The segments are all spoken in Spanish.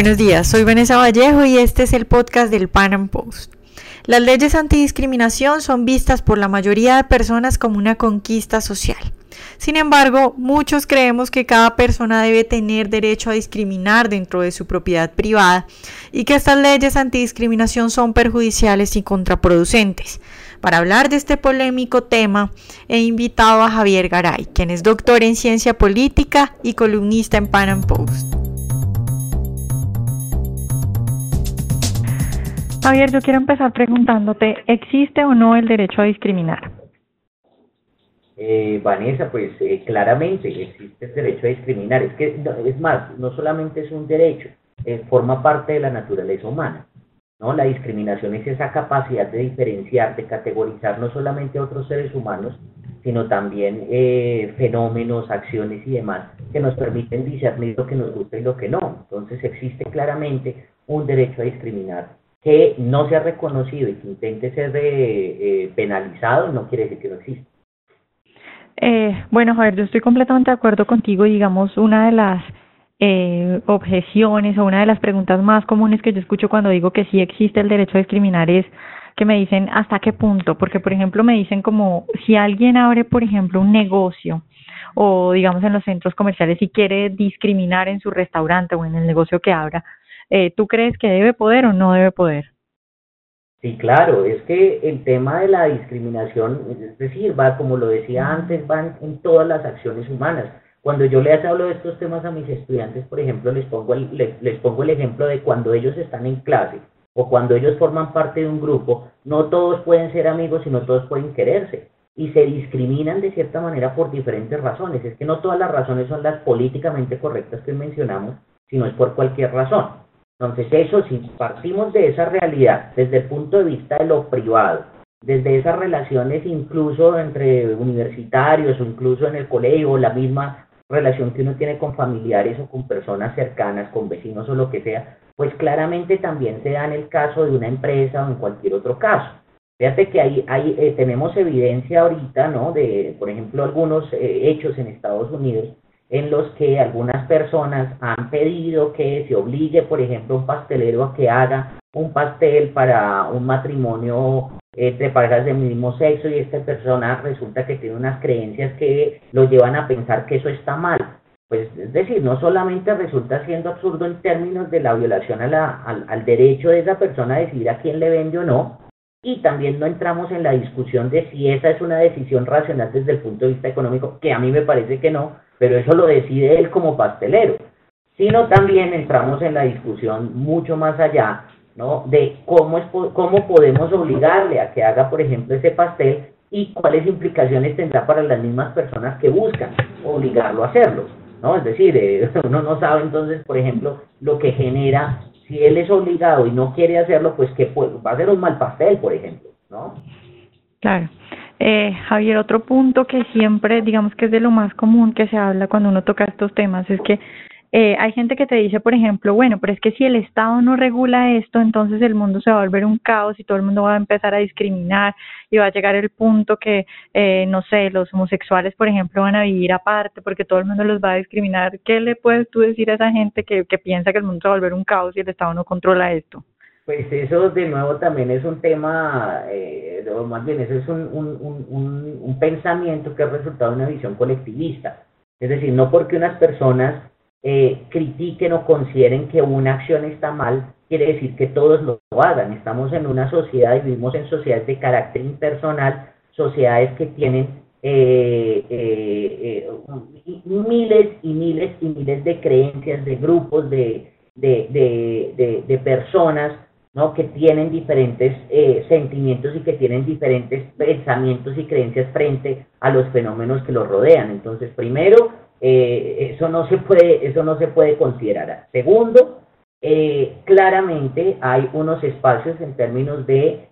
Buenos días, soy Vanessa Vallejo y este es el podcast del Pan Am Post. Las leyes antidiscriminación son vistas por la mayoría de personas como una conquista social. Sin embargo, muchos creemos que cada persona debe tener derecho a discriminar dentro de su propiedad privada y que estas leyes antidiscriminación son perjudiciales y contraproducentes. Para hablar de este polémico tema, he invitado a Javier Garay, quien es doctor en ciencia política y columnista en Pan Am Post. Javier, yo quiero empezar preguntándote, ¿existe o no el derecho a discriminar? Eh, Vanessa, pues eh, claramente existe el derecho a discriminar. Es que, es más, no solamente es un derecho, eh, forma parte de la naturaleza humana. ¿no? La discriminación es esa capacidad de diferenciar, de categorizar no solamente a otros seres humanos, sino también eh, fenómenos, acciones y demás que nos permiten discernir lo que nos gusta y lo que no. Entonces existe claramente un derecho a discriminar que no se ha reconocido y que intente ser eh, penalizado, no quiere decir que no exista. Eh, bueno, Javier, yo estoy completamente de acuerdo contigo. Digamos, una de las eh, objeciones o una de las preguntas más comunes que yo escucho cuando digo que sí existe el derecho a discriminar es que me dicen hasta qué punto, porque por ejemplo me dicen como si alguien abre, por ejemplo, un negocio o digamos en los centros comerciales y quiere discriminar en su restaurante o en el negocio que abra, eh, ¿tú crees que debe poder o no debe poder? Sí, claro, es que el tema de la discriminación, es decir, va, como lo decía antes, van en todas las acciones humanas. Cuando yo les hablo de estos temas a mis estudiantes, por ejemplo, les pongo el, les, les pongo el ejemplo de cuando ellos están en clase o cuando ellos forman parte de un grupo, no todos pueden ser amigos y no todos pueden quererse. Y se discriminan de cierta manera por diferentes razones. Es que no todas las razones son las políticamente correctas que mencionamos, sino es por cualquier razón. Entonces eso, si partimos de esa realidad desde el punto de vista de lo privado, desde esas relaciones incluso entre universitarios o incluso en el colegio, la misma relación que uno tiene con familiares o con personas cercanas, con vecinos o lo que sea, pues claramente también se da en el caso de una empresa o en cualquier otro caso. Fíjate que ahí, ahí eh, tenemos evidencia ahorita, ¿no? De, por ejemplo, algunos eh, hechos en Estados Unidos en los que algunas personas han pedido que se obligue, por ejemplo, un pastelero a que haga un pastel para un matrimonio entre parejas del mismo sexo y esta persona resulta que tiene unas creencias que lo llevan a pensar que eso está mal. Pues es decir, no solamente resulta siendo absurdo en términos de la violación a la, al, al derecho de esa persona a decidir a quién le vende o no, y también no entramos en la discusión de si esa es una decisión racional desde el punto de vista económico, que a mí me parece que no, pero eso lo decide él como pastelero, sino también entramos en la discusión mucho más allá, ¿no? De cómo, es, cómo podemos obligarle a que haga, por ejemplo, ese pastel y cuáles implicaciones tendrá para las mismas personas que buscan obligarlo a hacerlo, ¿no? Es decir, eh, uno no sabe entonces, por ejemplo, lo que genera, si él es obligado y no quiere hacerlo, pues que va a ser un mal pastel, por ejemplo, ¿no? Claro. Eh, Javier, otro punto que siempre, digamos que es de lo más común que se habla cuando uno toca estos temas, es que eh, hay gente que te dice, por ejemplo, bueno, pero es que si el Estado no regula esto, entonces el mundo se va a volver un caos y todo el mundo va a empezar a discriminar y va a llegar el punto que, eh, no sé, los homosexuales, por ejemplo, van a vivir aparte porque todo el mundo los va a discriminar. ¿Qué le puedes tú decir a esa gente que, que piensa que el mundo se va a volver un caos y el Estado no controla esto? Pues eso de nuevo también es un tema, eh, o más bien eso es un, un, un, pensamiento que es resultado de una visión colectivista. Es decir, no porque unas personas eh, critiquen o consideren que una acción está mal, quiere decir que todos lo hagan. Estamos en una sociedad y vivimos en sociedades de carácter impersonal, sociedades que tienen eh, eh, eh miles y miles y miles de creencias, de grupos, de, de, de personas ¿no? que tienen diferentes eh, sentimientos y que tienen diferentes pensamientos y creencias frente a los fenómenos que los rodean. Entonces, primero, eh, eso no se puede, eso no se puede considerar. Segundo, eh, claramente hay unos espacios en términos de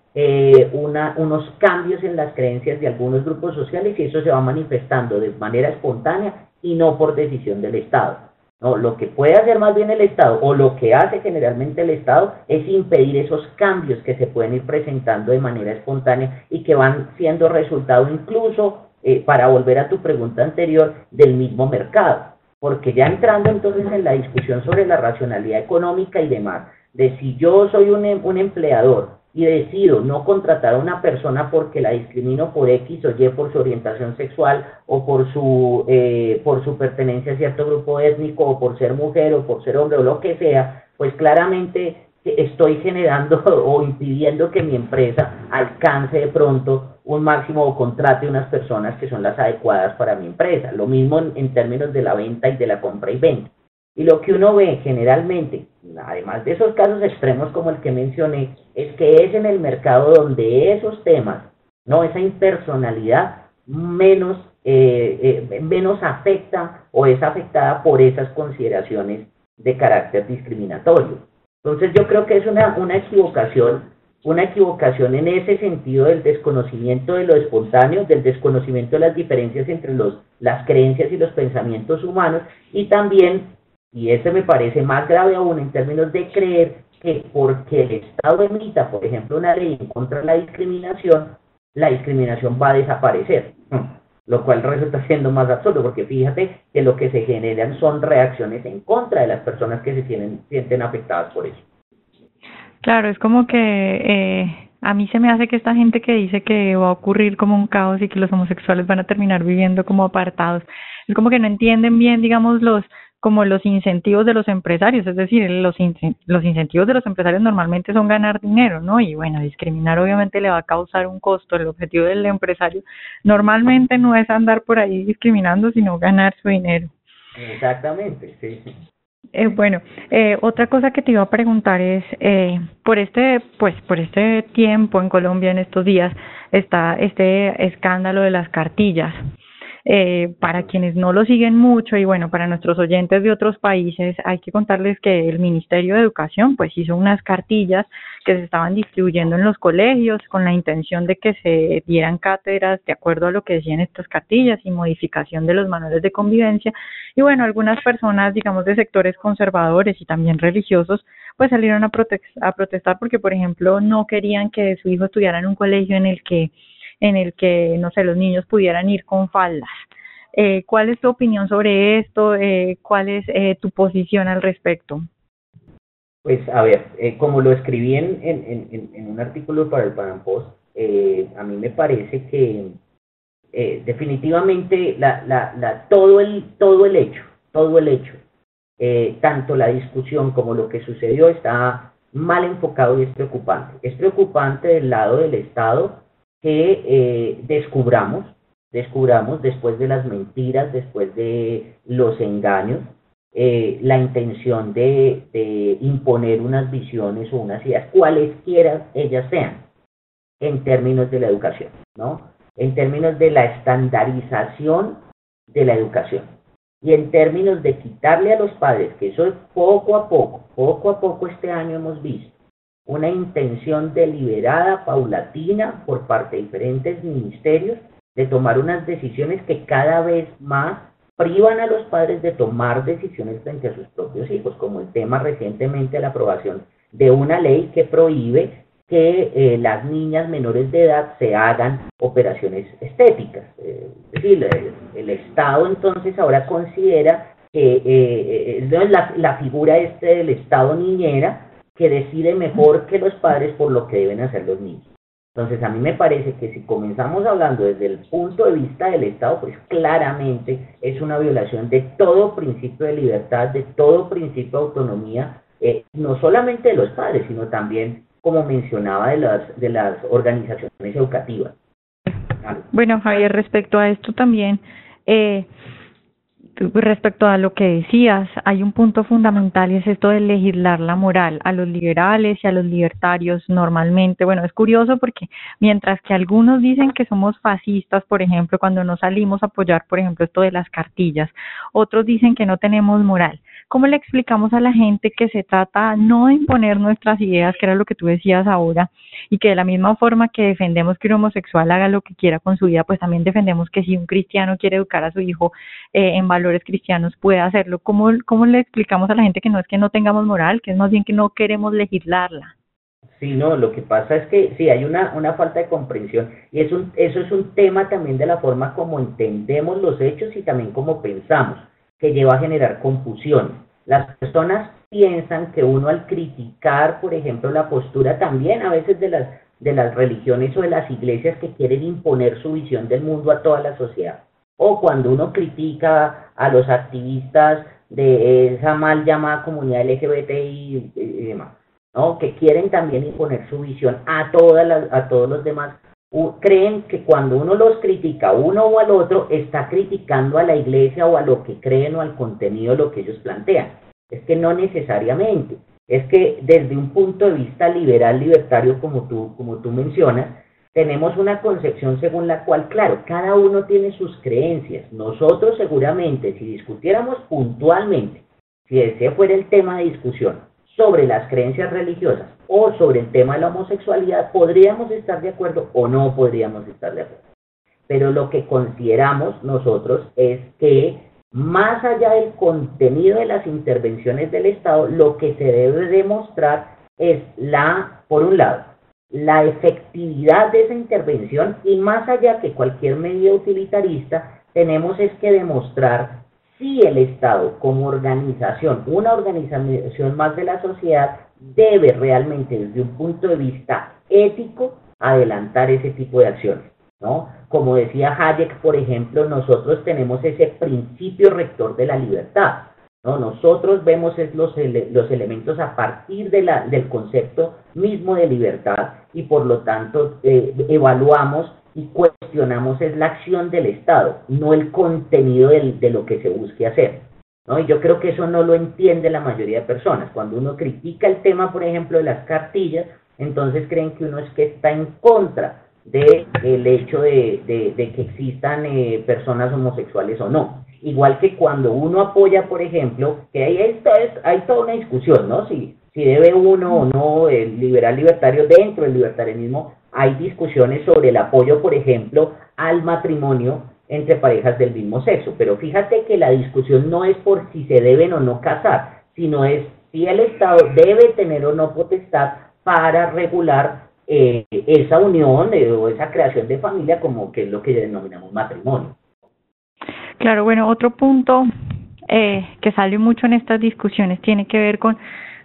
una, unos cambios en las creencias de algunos grupos sociales y eso se va manifestando de manera espontánea y no por decisión del Estado. No, lo que puede hacer más bien el Estado, o lo que hace generalmente el Estado, es impedir esos cambios que se pueden ir presentando de manera espontánea y que van siendo resultado incluso, eh, para volver a tu pregunta anterior, del mismo mercado. porque ya entrando entonces en la discusión sobre la racionalidad económica y demás, de si yo soy un, em, un empleador y decido no contratar a una persona porque la discrimino por X o Y, por su orientación sexual o por su, eh, por su pertenencia a cierto grupo étnico o por ser mujer o por ser hombre o lo que sea, pues claramente estoy generando o impidiendo que mi empresa alcance de pronto un máximo o contrate unas personas que son las adecuadas para mi empresa. Lo mismo en, términos de la venta y de la compra y venta. Y lo que uno ve generalmente, además de esos casos extremos como el que mencioné, es que es en el mercado donde esos temas, no esa impersonalidad, menos, eh, eh, menos afecta o es afectada por esas consideraciones de carácter discriminatorio. Entonces yo creo que es una, una equivocación, una equivocación en ese sentido del desconocimiento de lo espontáneo, del desconocimiento de las diferencias entre los, las creencias y los pensamientos humanos y también, y ese me parece más grave aún en términos de creer que porque el Estado emita, por ejemplo, una ley en contra de la discriminación, la discriminación va a desaparecer lo cual resulta siendo más absurdo, porque fíjate que lo que se generan son reacciones en contra de las personas que se tienen, sienten afectadas por eso. Claro, es como que eh, a mí se me hace que esta gente que dice que va a ocurrir como un caos y que los homosexuales van a terminar viviendo como apartados, es como que no entienden bien, digamos, los como los incentivos de los empresarios, es decir, los, los incentivos de los empresarios normalmente son ganar dinero, ¿no? Y bueno, discriminar obviamente le va a causar un costo. El objetivo del empresario normalmente no es andar por ahí discriminando, sino ganar su dinero. Exactamente, sí. Eh, bueno, eh, otra cosa que te iba a preguntar es, eh, por este, pues, por este tiempo en Colombia en estos días está este escándalo de las cartillas. Eh, para quienes no lo siguen mucho y bueno, para nuestros oyentes de otros países, hay que contarles que el Ministerio de Educación pues hizo unas cartillas que se estaban distribuyendo en los colegios con la intención de que se dieran cátedras de acuerdo a lo que decían estas cartillas y modificación de los manuales de convivencia. Y bueno, algunas personas, digamos, de sectores conservadores y también religiosos, pues salieron a, a protestar porque, por ejemplo, no querían que su hijo estudiara en un colegio en el que en el que, no sé, los niños pudieran ir con faldas. Eh, ¿Cuál es tu opinión sobre esto? Eh, ¿Cuál es eh, tu posición al respecto? Pues a ver, eh, como lo escribí en, en, un artículo para el Pan Post, a mí me parece que definitivamente la, la, la, todo, el, todo el hecho, todo el hecho, tanto la discusión como lo que sucedió está mal enfocado y es preocupante. Es preocupante del lado del Estado que eh, descubramos, descubramos después de las mentiras, después de los engaños, eh, la intención de, de, imponer unas visiones o unas ideas, cualesquiera ellas sean, en términos de la educación, ¿no? En términos de la estandarización de la educación y en términos de quitarle a los padres, que eso es poco a poco, poco a poco este año hemos visto, una intención deliberada, paulatina, por parte de diferentes ministerios, de tomar unas decisiones que cada vez más privan a los padres de tomar decisiones frente a sus propios hijos, como el tema recientemente de la aprobación de una ley que prohíbe que eh, las niñas menores de edad se hagan operaciones estéticas. Eh, es decir, el, Estado entonces ahora considera que eh, la, la figura este del Estado niñera que decide mejor que los padres por lo que deben hacer los niños. Entonces, a mí me parece que si comenzamos hablando desde el punto de vista del Estado, pues claramente es una violación de todo principio de libertad, de todo principio de autonomía, eh, no solamente de los padres, sino también, como mencionaba, de las, de las organizaciones educativas. Bueno, Javier, respecto a esto también, eh, respecto a lo que decías, hay un punto fundamental y es esto de legislar la moral a los liberales y a los libertarios normalmente. Bueno, es curioso porque mientras que algunos dicen que somos fascistas, por ejemplo, cuando no salimos a apoyar, por ejemplo, esto de las cartillas, otros dicen que no tenemos moral. ¿Cómo le explicamos a la gente que se trata no de imponer nuestras ideas, que era lo que tú decías ahora, y que de la misma forma que defendemos que un homosexual haga lo que quiera con su vida, pues también defendemos que si un cristiano quiere educar a su hijo eh, en valores cristianos, puede hacerlo? ¿Cómo, ¿Cómo le explicamos a la gente que no es que no tengamos moral, que es más bien que no queremos legislarla? Sí, no, lo que pasa es que sí, hay una, una falta de comprensión y es un, eso es un tema también de la forma como entendemos los hechos y también como pensamos. Que lleva a generar confusión. Las personas piensan que uno al criticar, por ejemplo, la postura también a veces de las, de las religiones o de las iglesias que quieren imponer su visión del mundo a toda la sociedad, o cuando uno critica a los activistas de esa mal llamada comunidad LGBTI y demás, ¿no? que quieren también imponer su visión a, todas a todos los demás, creen que cuando uno los critica uno o al otro, está criticando a la iglesia o a lo que creen o al contenido de lo que ellos plantean. Es que no necesariamente. Es que desde un punto de vista liberal, libertario, como tú, como tú mencionas, tenemos una concepción según la cual, claro, cada uno tiene sus creencias. Nosotros seguramente, si discutiéramos puntualmente, si ese fuera el tema de discusión sobre las creencias religiosas o sobre el tema de la homosexualidad, podríamos estar de acuerdo o no podríamos estar de acuerdo. Pero lo que consideramos nosotros es que más allá del contenido de las intervenciones del Estado, lo que se debe demostrar es la, por un lado, la efectividad de esa intervención y más allá que cualquier medida utilitarista, tenemos es que demostrar si el Estado como organización, una organización más de la sociedad, debe realmente desde un punto de vista ético adelantar ese tipo de acciones. ¿no? Como decía Hayek, por ejemplo, nosotros tenemos ese principio rector de la libertad. ¿no? Nosotros vemos los, los elementos a partir de la, del concepto mismo de libertad y por lo tanto eh, evaluamos y cuestionamos es la acción del Estado, no el contenido de lo que se busque hacer. ¿no? Y yo creo que eso no lo entiende la mayoría de personas. Cuando uno critica el tema, por ejemplo, de las cartillas, entonces creen que uno es que está en contra del el hecho de, que existan eh, personas homosexuales o no. Igual que cuando uno apoya, por ejemplo, que ahí está, es, hay toda una discusión, ¿no? Si, si debe uno o no el liberal libertario dentro del libertarianismo, hay discusiones sobre el apoyo, por ejemplo, al matrimonio entre parejas del mismo sexo. Pero fíjate que la discusión no es por si se deben o no casar, sino es si el Estado debe tener o no potestad para regular eh, esa unión eh, o esa creación de familia como que es lo que denominamos matrimonio. Claro, bueno, otro punto eh, que sale mucho en estas discusiones tiene que ver con,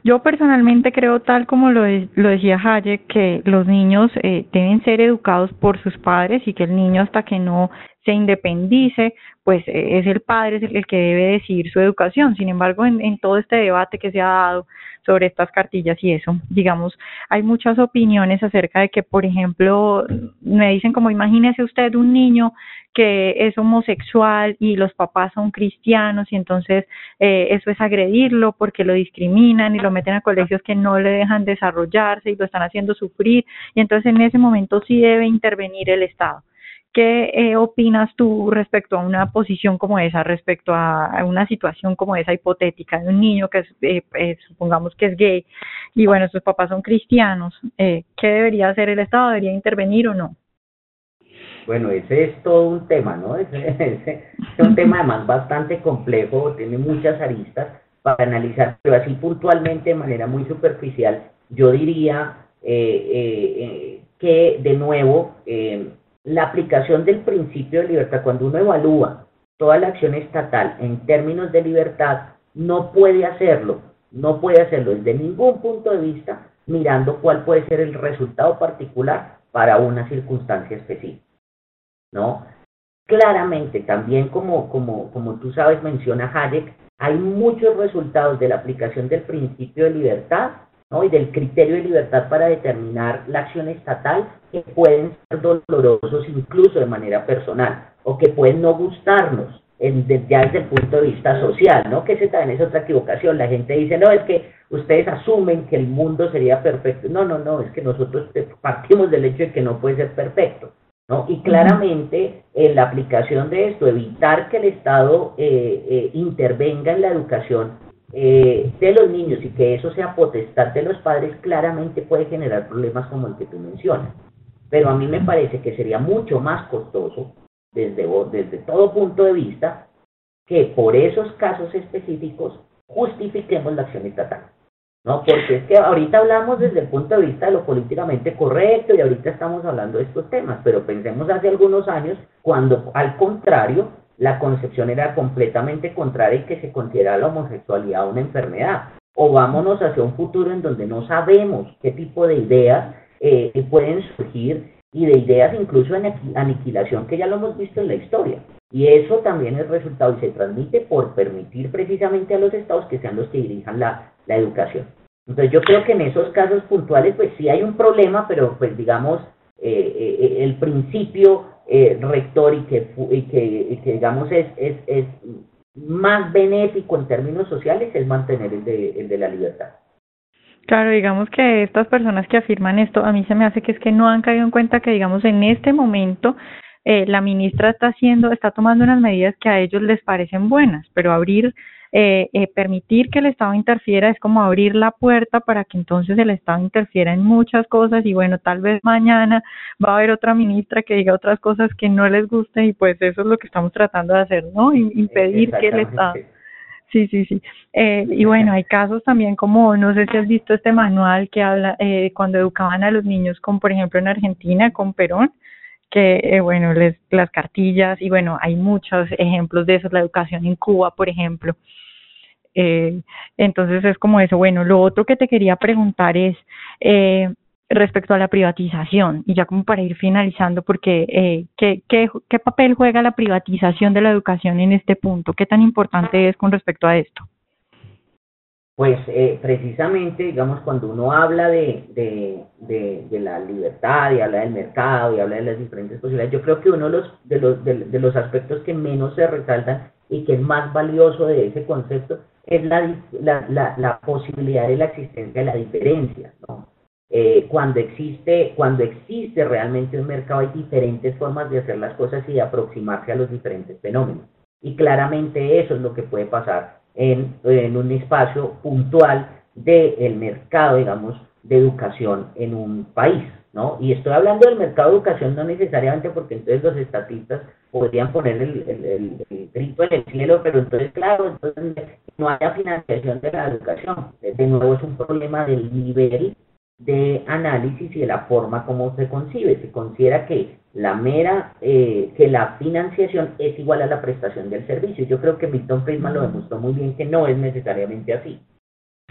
yo personalmente creo tal como lo, lo decía Hayek, que los niños eh, deben ser educados por sus padres y que el niño hasta que no se independice, pues eh, es el padre el que debe decidir su educación. Sin embargo, en, en todo este debate que se ha dado sobre estas cartillas y eso. Digamos, hay muchas opiniones acerca de que, por ejemplo, me dicen como imagínese usted un niño que es homosexual y los papás son cristianos y entonces eh, eso es agredirlo porque lo discriminan y lo meten a colegios que no le dejan desarrollarse y lo están haciendo sufrir y entonces en ese momento sí debe intervenir el Estado. ¿Qué eh, opinas tú respecto a una posición como esa, respecto a, una situación como esa hipotética de un niño que es, eh, eh, supongamos que es gay y bueno, sus papás son cristianos? ¿Qué debería hacer el Estado? ¿Debería intervenir o no? Bueno, ese es todo un tema, ¿no? Ese, es un tema además bastante complejo, tiene muchas aristas para analizar, pero así puntualmente, de manera muy superficial, yo diría que de nuevo la aplicación del principio de libertad, cuando uno evalúa toda la acción estatal en términos de libertad, no puede hacerlo, no puede hacerlo desde ningún punto de vista mirando cuál puede ser el resultado particular para una circunstancia específica. ¿No? Claramente, también como, como, como tú sabes, menciona Hayek, hay muchos resultados de la aplicación del principio de libertad y del criterio de libertad para determinar la acción estatal que pueden ser dolorosos incluso de manera personal o que pueden no gustarnos en, ya desde el punto de vista social, ¿no? Que ese también es otra equivocación. La gente dice, no, es que ustedes asumen que el mundo sería perfecto. No, no, no, es que nosotros partimos del hecho de que no puede ser perfecto. ¿no? Y claramente en la aplicación de esto, evitar que el Estado eh, eh, intervenga en la educación eh, de los niños y que eso sea potestad de los padres, claramente puede generar problemas como el que tú mencionas. Pero a mí me parece que sería mucho más costoso, desde, desde todo punto de vista, que por esos casos específicos justifiquemos la acción estatal. ¿no? Porque es que ahorita hablamos desde el punto de vista de lo políticamente correcto y ahorita estamos hablando de estos temas, pero pensemos hace algunos años cuando al contrario la concepción era completamente contraria y que se considera la homosexualidad una enfermedad. O vámonos hacia un futuro en donde no sabemos qué tipo de ideas eh, pueden surgir y de ideas incluso de aniquilación que ya lo hemos visto en la historia. Y eso también es resultado y se transmite por permitir precisamente a los estados que sean los que dirijan la, educación. Entonces yo creo que en esos casos puntuales pues sí hay un problema, pero pues digamos eh, eh, el principio eh, rector y que, y que, que, digamos es, es, es más benéfico en términos sociales es mantener el de, el de la libertad. Claro, digamos que estas personas que afirman esto, a mí se me hace que es que no han caído en cuenta que, digamos, en este momento eh, la ministra está haciendo, está tomando unas medidas que a ellos les parecen buenas, pero abrir, eh, eh, permitir que el Estado interfiera es como abrir la puerta para que entonces el Estado interfiera en muchas cosas y bueno, tal vez mañana va a haber otra ministra que diga otras cosas que no les gusten y pues eso es lo que estamos tratando de hacer, ¿no? Impedir que el Estado... Sí, sí, sí. Eh, y bueno, hay casos también como, no sé si has visto este manual que habla eh, cuando educaban a los niños, como por ejemplo en Argentina con Perón, que, eh, bueno, les, las cartillas, y bueno, hay muchos ejemplos de eso, la educación en Cuba, por ejemplo. Eh, entonces es como eso. Bueno, lo otro que te quería preguntar es eh, respecto a la privatización, y ya como para ir finalizando, porque eh, ¿qué, qué, qué papel juega la privatización de la educación en este punto? ¿Qué tan importante es con respecto a esto? Pues eh, precisamente, digamos, cuando uno habla de, de, de, la libertad y habla del mercado y habla de las diferentes posibilidades, yo creo que uno de los, de los, de, los aspectos que menos se resaltan y que es más valioso de ese concepto es la, la, la, posibilidad de la existencia de la diferencia. ¿no? Eh, cuando, existe, cuando existe realmente un mercado hay diferentes formas de hacer las cosas y de aproximarse a los diferentes fenómenos. Y claramente eso es lo que puede pasar en, un espacio puntual del mercado, digamos, de educación en un país, ¿no? Y estoy hablando del mercado de educación no necesariamente porque entonces los estatistas podrían poner el, el, el, grito en el cielo, pero entonces, claro, entonces no haya financiación de la educación. De nuevo es un problema del nivel de análisis y de la forma como se concibe. Se considera que la mera, eh, que la financiación es igual a la prestación del servicio. Yo creo que Milton Friedman lo demostró muy bien que no es necesariamente así.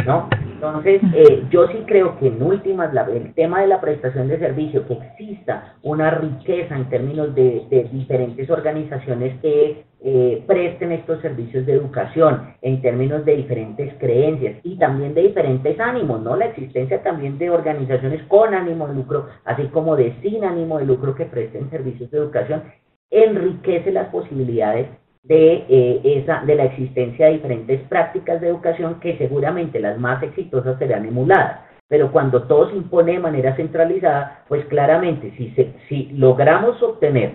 ¿no? Entonces, eh, yo sí creo que en últimas, la, el tema de la prestación de servicio, que exista una riqueza en términos de, de diferentes organizaciones que eh, presten estos servicios de educación, en términos de diferentes creencias y también de diferentes ánimos, ¿no? La existencia también de organizaciones con ánimo de lucro, así como de sin ánimo de lucro que presten servicios de educación, enriquece las posibilidades de, eh, esa, de la existencia de diferentes prácticas de educación que seguramente las más exitosas serán emuladas. Pero cuando todo se impone de manera centralizada, pues claramente si, se, si logramos obtener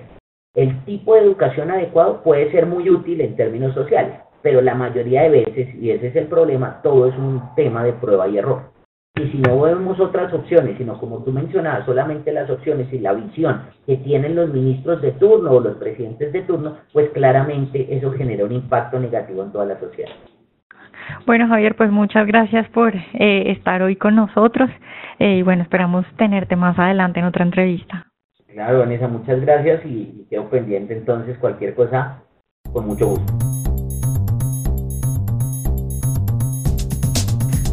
el tipo de educación adecuado puede ser muy útil en términos sociales, pero la mayoría de veces, y ese es el problema, todo es un tema de prueba y error. Y si no vemos otras opciones, sino como tú mencionabas, solamente las opciones y la visión que tienen los ministros de turno o los presidentes de turno, pues claramente eso genera un impacto negativo en toda la sociedad. Bueno, Javier, pues muchas gracias por eh, estar hoy con nosotros eh, y bueno, esperamos tenerte más adelante en otra entrevista. Claro, Vanessa, muchas gracias y, y quedo pendiente entonces cualquier cosa, con mucho gusto.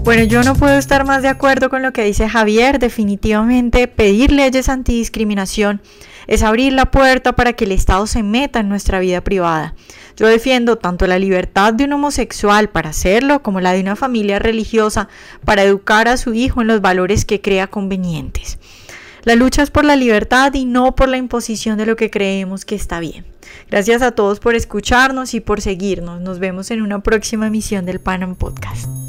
Bueno, yo no puedo estar más de acuerdo con lo que dice Javier. Definitivamente pedir leyes antidiscriminación es abrir la puerta para que el Estado se meta en nuestra vida privada. Yo defiendo tanto la libertad de un homosexual para hacerlo como la de una familia religiosa para educar a su hijo en los valores que crea convenientes. La lucha es por la libertad y no por la imposición de lo que creemos que está bien. Gracias a todos por escucharnos y por seguirnos. Nos vemos en una próxima emisión del Panam Podcast.